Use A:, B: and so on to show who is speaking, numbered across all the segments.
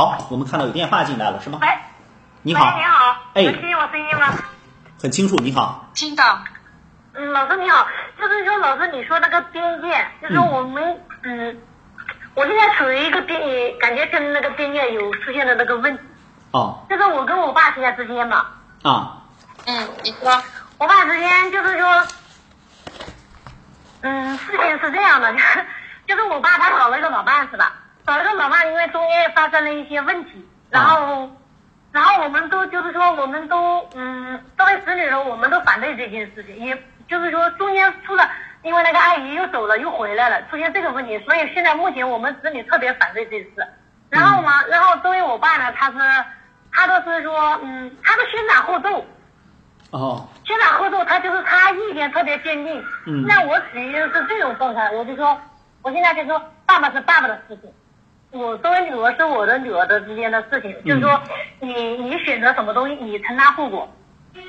A: 好，我们看到有电话进来了，是吗？
B: 喂，
A: 你好，
B: 喂你好，
A: 哎。
B: 能听见我声音吗？
A: 很清楚，你好。
C: 听到，
B: 嗯，老师你好，就是说老师你说那个边界，就是我们嗯我现在处于一个边，感觉跟那个边界有出现的那个问题，
A: 哦。
B: 就是我跟我爸现在之间嘛，
A: 啊，
C: 嗯，你说，
B: 我爸之间就是说，嗯，事情是这样的，就 是就是我爸他找了一个老伴是吧？找了个老伴，因为中间发生了一些问题，然后，然后我们都就是说，我们都嗯，作为子女的，我们都反对这件事情，也就是说中间出了，因为那个阿姨又走了又回来了，出现这个问题，所以现在目前我们子女特别反对这事。然后嘛，然后作为我爸呢，他是他都是说，嗯，他是先斩后奏。
A: 哦，
B: 先斩后奏，他就是他意见特别坚定。
A: 嗯
B: 那我属于是这种状态，我就说，我现在就说，爸爸是爸爸的事情，我作为女儿是我的女儿的之间的事情，就是说，你你选择什么东西，你承担后果。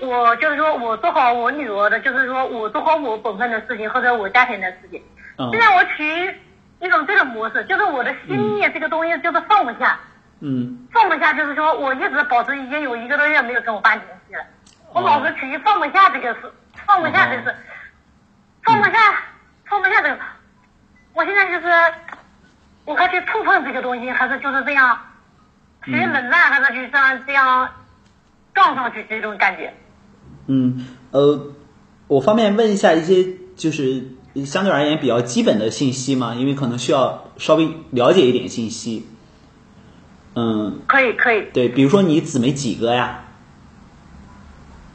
B: 我就是说我做好我女儿的，就是说我做好我本分的事情或者我家庭的事情。
A: 嗯。
B: 现在我处于一种这种模式，就是我的心念这个东西就是放不下。
A: 嗯。
B: 放不下，就是说我一直保持已经有一个多月没有跟我爸联系了，我
A: 哦
B: 老是处于放不下这个事，放不下这个事，放不下，放不下这个，我现在就是我该去触碰这个东西，还是就是这样，处于冷淡，还是就这样这样撞上去这种感觉。
A: 嗯，呃，我方便问一下一些就是相对而言比较基本的信息吗？因为可能需要稍微了解一点信息。嗯，
B: 可以可以，
A: 对，比如说你姊妹几个呀？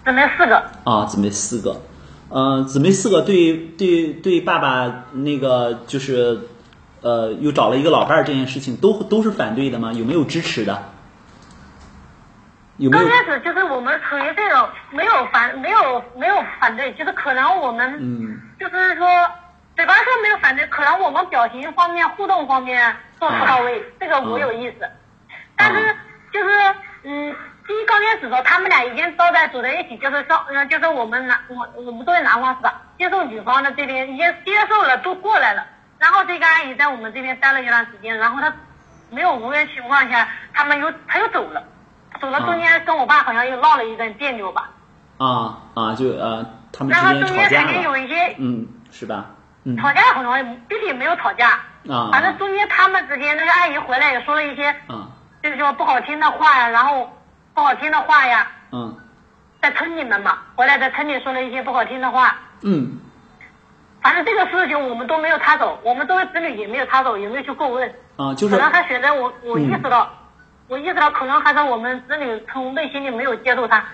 B: 姊妹四个，
A: 啊，姊妹四个。呃，姊妹四个对对对爸爸那个就是呃又找了一个老伴儿这件事情都都是反对的吗？有没有支持的？有没有？
B: 刚开始就是我们处于这种没有反没有没有反对，就是可能我们
A: 嗯
B: 就是说，嘴巴上没有反对，可能我们表情方面、互动方面做不到位，这个我有意思。但是就是，嗯，第一刚开始的时候，他们俩已经招在走在一起，就是说，嗯，就是我们男我我们作为男方是吧，接受女方的这边已经接受了，都过来了。然后这个阿姨在我们这边待了一段时间，然后她没有无缘情况下，他们又她又走了，走了中间跟我爸好像又闹了一阵别扭吧。
A: 啊啊，就呃他们之间
B: 中间肯定
A: 吵架了。
B: 有一些
A: 嗯，是吧？嗯
B: 吵架好像具体没有吵架，
A: 啊
B: 反正中间他们之间那个阿姨回来也说了一些，
A: 啊
B: 就是说不好听的话呀，然后不好听的话呀，
A: 嗯
B: 在村里面嘛，回来在村里说了一些不好听的话，
A: 嗯
B: 反正这个事情我们都没有插手，我们作为子女也没有插手，也没有去过问，
A: 啊，就是
B: 可能他选择我，我
A: 嗯
B: 意识到，我意识到可能还是我们子女从内心里没有接受他，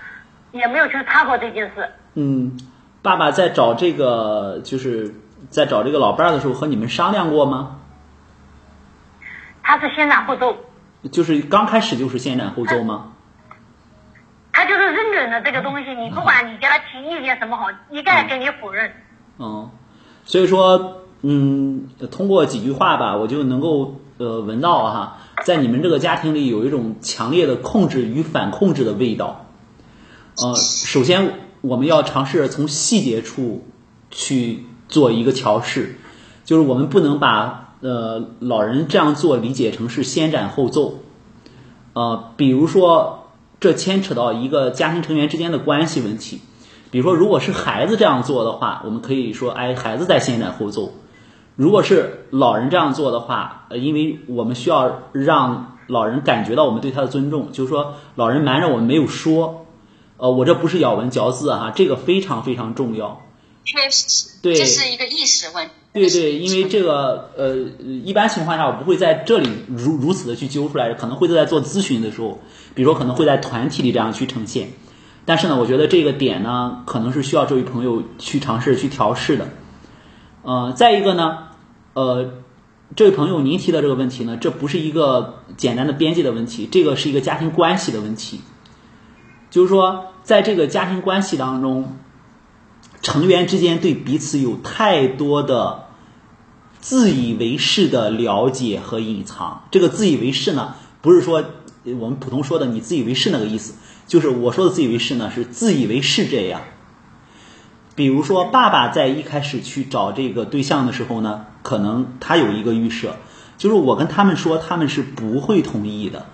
B: 也没有去插手这件事。
A: 嗯，爸爸在找这个就是在找这个老伴儿的时候和你们商量过吗？
B: 他是先斩后奏，
A: 就是刚开始就是先斩后奏吗？
B: 他就是认准了这个东西，你不管你给他提意见什么好，一概给你否认。
A: 嗯，所以说，嗯，通过几句话吧，我就能够呃闻到哈，在你们这个家庭里有一种强烈的控制与反控制的味道。呃，首先我们要尝试从细节处去做一个调试，就是我们不能把呃老人这样做理解成是先斩后奏。呃，比如说这牵扯到一个家庭成员之间的关系问题。比如说，如果是孩子这样做的话，我们可以说，哎，孩子在先斩后奏；如果是老人这样做的话，呃，因为我们需要让老人感觉到我们对他的尊重，就是说，老人瞒着我们没有说，呃，我这不是咬文嚼字哈，这个非常非常重要。
C: 确实，
A: 对
C: 这是一个意识问题。
A: 对对，因为这个呃，一般情况下我不会在这里如如此的去揪出来，可能会在做咨询的时候，比如说可能会在团体里这样去呈现。但是呢，我觉得这个点呢，可能是需要这位朋友去尝试去调试的。呃，再一个呢，呃，这位朋友您提的这个问题呢，这不是一个简单的边界的问题，这个是一个家庭关系的问题。就是说，在这个家庭关系当中，成员之间对彼此有太多的自以为是的了解和隐藏。这个自以为是呢，不是说我们普通说的你自以为是那个意思，就是我说的自以为是呢，是自以为是这样。比如说，爸爸在一开始去找这个对象的时候呢，可能他有一个预设，就是我跟他们说，他们是不会同意的。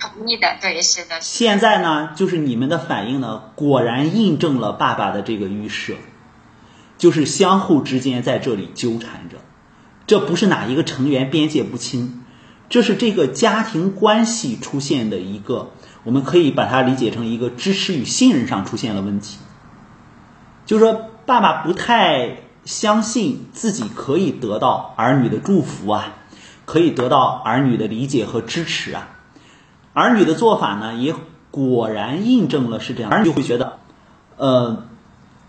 C: 同意的，对，是的，
A: 现在呢，就是你们的反应呢，果然印证了爸爸的这个预设，就是相互之间在这里纠缠着，这不是哪一个成员边界不清，这是这个家庭关系出现的一个，我们可以把它理解成一个支持与信任上出现了问题，就是说爸爸不太相信自己可以得到儿女的祝福啊，可以得到儿女的理解和支持啊。儿女的做法呢，也果然印证了是这样。儿女会觉得，呃，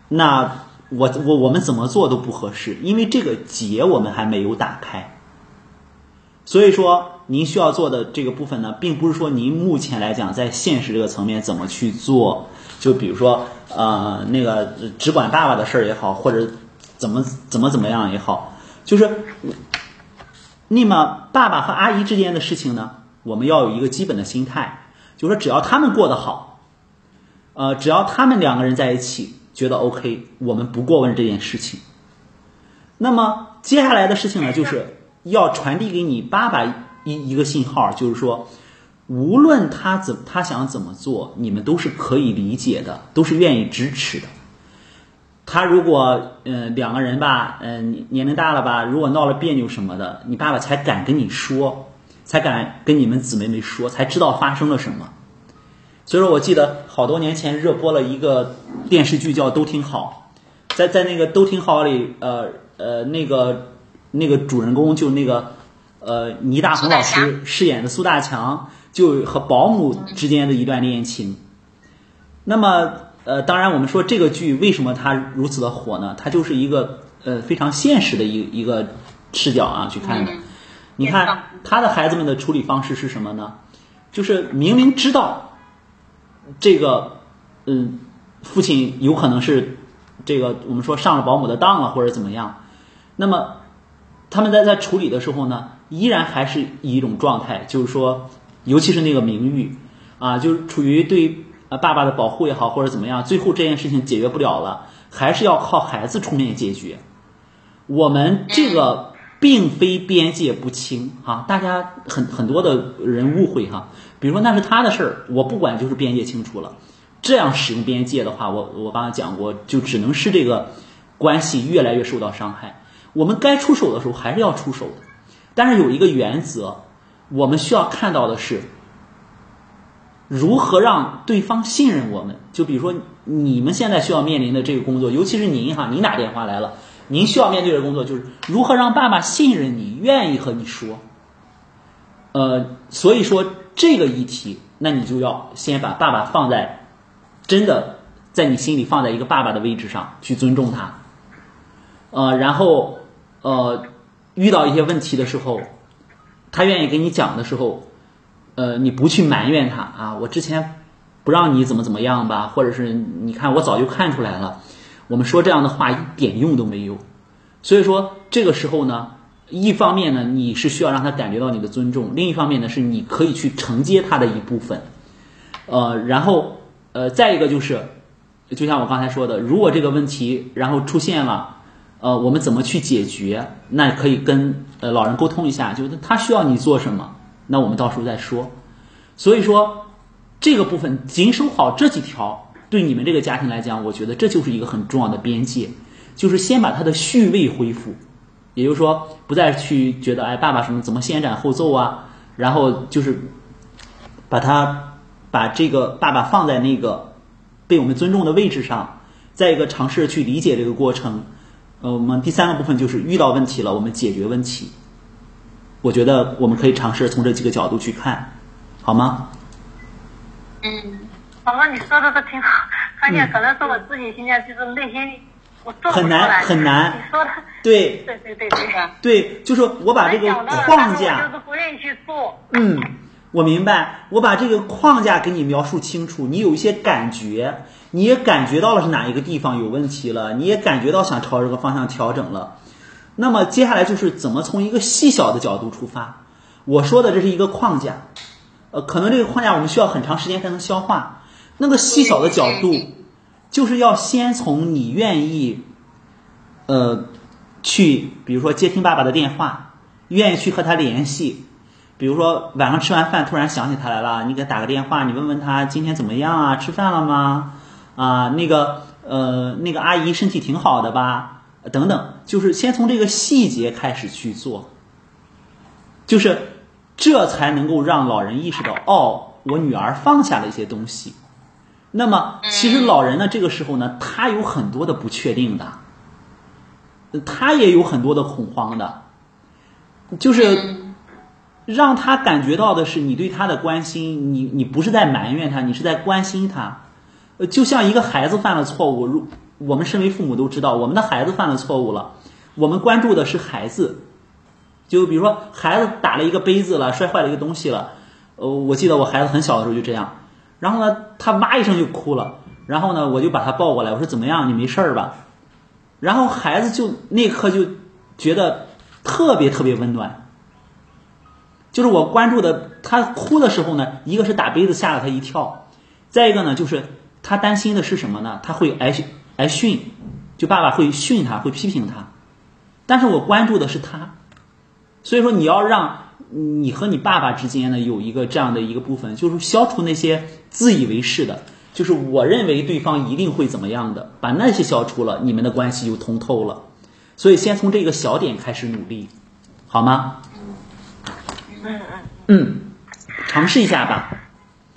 A: 那我我我们怎么做都不合适，因为这个结我们还没有打开。所以说，您需要做的这个部分呢，并不是说您目前来讲在现实这个层面怎么去做，就比如说呃那个只管爸爸的事儿也好，或者怎么怎么怎么样也好，就是那么爸爸和阿姨之间的事情呢？我们要有一个基本的心态，就是说只要他们过得好，呃，只要他们两个人在一起觉得 OK，我们不过问这件事情。那么接下来的事情呢，就是要传递给你爸爸一一个信号，就是说，无论他怎他想怎么做，你们都是可以理解的，都是愿意支持的。他如果嗯两个人吧，嗯年龄大了吧，如果闹了别扭什么的，你爸爸才敢跟你说。才敢跟你们姊妹们说，才知道发生了什么。所以说我记得好多年前热播了一个电视剧叫《都挺好》，在在那个《都挺好》里，呃呃，那个那个主人公就那个呃倪大红老师饰演的苏大强，就和保姆之间的一段恋情。那么呃，当然我们说这个剧为什么它如此的火呢？它就是一个呃非常现实的一一个视角啊去看的。你看他的孩子们的处理方式是什么呢？就是明明知道这个，嗯，父亲有可能是这个我们说上了保姆的当了或者怎么样，那么他们在在处理的时候呢，依然还是以一种状态，就是说，尤其是那个名誉啊，就是处于对呃爸爸的保护也好或者怎么样，最后这件事情解决不了了，还是要靠孩子出面解决。我们这个。并非边界不清啊，大家很很多的人误会哈，比如说那是他的事儿，我不管就是边界清楚了。这样使用边界的话，我我刚才讲过，就只能是这个关系越来越受到伤害。我们该出手的时候还是要出手的，但是有一个原则，我们需要看到的是如何让对方信任我们。就比如说你们现在需要面临的这个工作，尤其是您哈，您打电话来了。您需要面对的工作就是如何让爸爸信任你，愿意和你说。呃，所以说这个议题，那你就要先把爸爸放在真的在你心里放在一个爸爸的位置上去尊重他。呃，然后呃遇到一些问题的时候，他愿意跟你讲的时候，呃，你不去埋怨他啊，我之前不让你怎么怎么样吧，或者是你看我早就看出来了。我们说这样的话一点用都没有，所以说这个时候呢，一方面呢你是需要让他感觉到你的尊重，另一方面呢是你可以去承接他的一部分，呃，然后呃再一个就是，就像我刚才说的，如果这个问题然后出现了，呃，我们怎么去解决？那可以跟呃老人沟通一下，就是他需要你做什么，那我们到时候再说。所以说这个部分谨守好这几条。对你们这个家庭来讲，我觉得这就是一个很重要的边界，就是先把他的序位恢复，也就是说，不再去觉得哎，爸爸什么怎么先斩后奏啊，然后就是把他把这个爸爸放在那个被我们尊重的位置上，再一个尝试去理解这个过程。呃，我们第三个部分就是遇到问题了，我们解决问题。我觉得我们可以尝试从这几个角度去看，好吗？
B: 嗯。宝宝，你说的都挺好，关键可能是我自己现在就是内心我做不
A: 很难很难。
B: 你说的
A: 对
B: 对对对对。
A: 对，就是我把这个框架。
B: 就是不愿意去做。
A: 嗯，我明白。我把这个框架给你描述清楚，你有一些感觉，你也感觉到了是哪一个地方有问题了，你也感觉到想朝这个方向调整了。那么接下来就是怎么从一个细小的角度出发。我说的这是一个框架，呃，可能这个框架我们需要很长时间才能消化。那个细小的角度，就是要先从你愿意，呃，去，比如说接听爸爸的电话，愿意去和他联系，比如说晚上吃完饭突然想起他来了，你给他打个电话，你问问他今天怎么样啊，吃饭了吗？啊，那个呃那个阿姨身体挺好的吧？等等，就是先从这个细节开始去做，就是这才能够让老人意识到，哦，我女儿放下了一些东西。那么其实老人呢，这个时候呢，他有很多的不确定的。他也有很多的恐慌的，就是让他感觉到的是你对他的关心，你你不是在埋怨他，你是在关心他。就像一个孩子犯了错误，如我们身为父母都知道，我们的孩子犯了错误了，我们关注的是孩子。就比如说孩子打了一个杯子了，摔坏了一个东西了，呃，我记得我孩子很小的时候就这样，然后呢，他妈一声就哭了，然后呢，我就把他抱过来，我说怎么样，你没事儿吧？然后孩子就那刻就觉得特别特别温暖，就是我关注的他哭的时候呢，一个是打杯子吓了他一跳，再一个呢就是他担心的是什么呢？他会挨挨训，就爸爸会训他，会批评他，但是我关注的是他，所以说你要让你和你爸爸之间呢有一个这样的一个部分，就是消除那些自以为是的。就是我认为对方一定会怎么样的，把那些消除了，你们的关系就通透了。所以先从这个小点开始努力，好吗？
B: 嗯嗯
A: 嗯，尝试一下吧。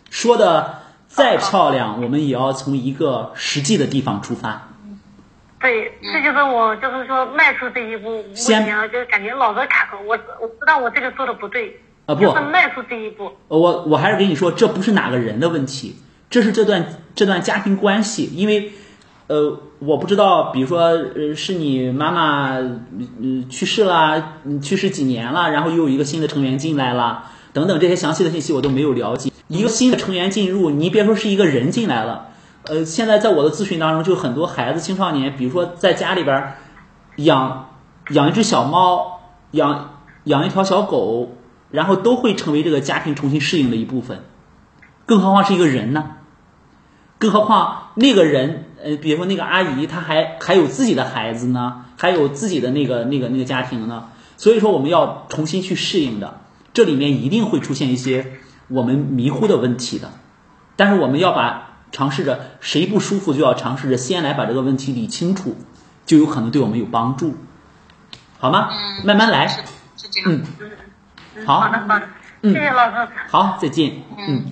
A: 说的再漂亮，我们也要从一个实际的地方出发。
B: 对，这就是我就是说迈出这一步，目
A: 先
B: 前就是感觉老是卡壳，我我知道我这个做的不对，
A: 啊不
B: 就是迈出这一步。
A: 呃我我还是跟你说，这不是哪个人的问题，这是这段这段家庭关系，因为，呃，我不知道，比如说，呃，是你妈妈，嗯、去世了，嗯去世几年了，然后又有一个新的成员进来了，等等这些详细的信息我都没有了解。一个新的成员进入，你别说是一个人进来了，呃，现在在我的咨询当中，就很多孩子、青少年，比如说在家里边养养一只小猫，养养一条小狗，然后都会成为这个家庭重新适应的一部分。更何况是一个人呢？更何况那个人，呃，比如说那个阿姨，她还还有自己的孩子呢，还有自己的那个那个那个家庭呢。所以说，我们要重新去适应的，这里面一定会出现一些我们迷糊的问题的。但是我们要把尝试着谁不舒服就要尝试着先来把这个问题理清楚，就有可能对我们有帮助，好吗？
C: 嗯，
A: 慢慢来。
C: 是是这样。
A: 嗯，好
B: 好的好的，
A: 嗯
B: 谢谢老师。
A: 好，再见。
C: 嗯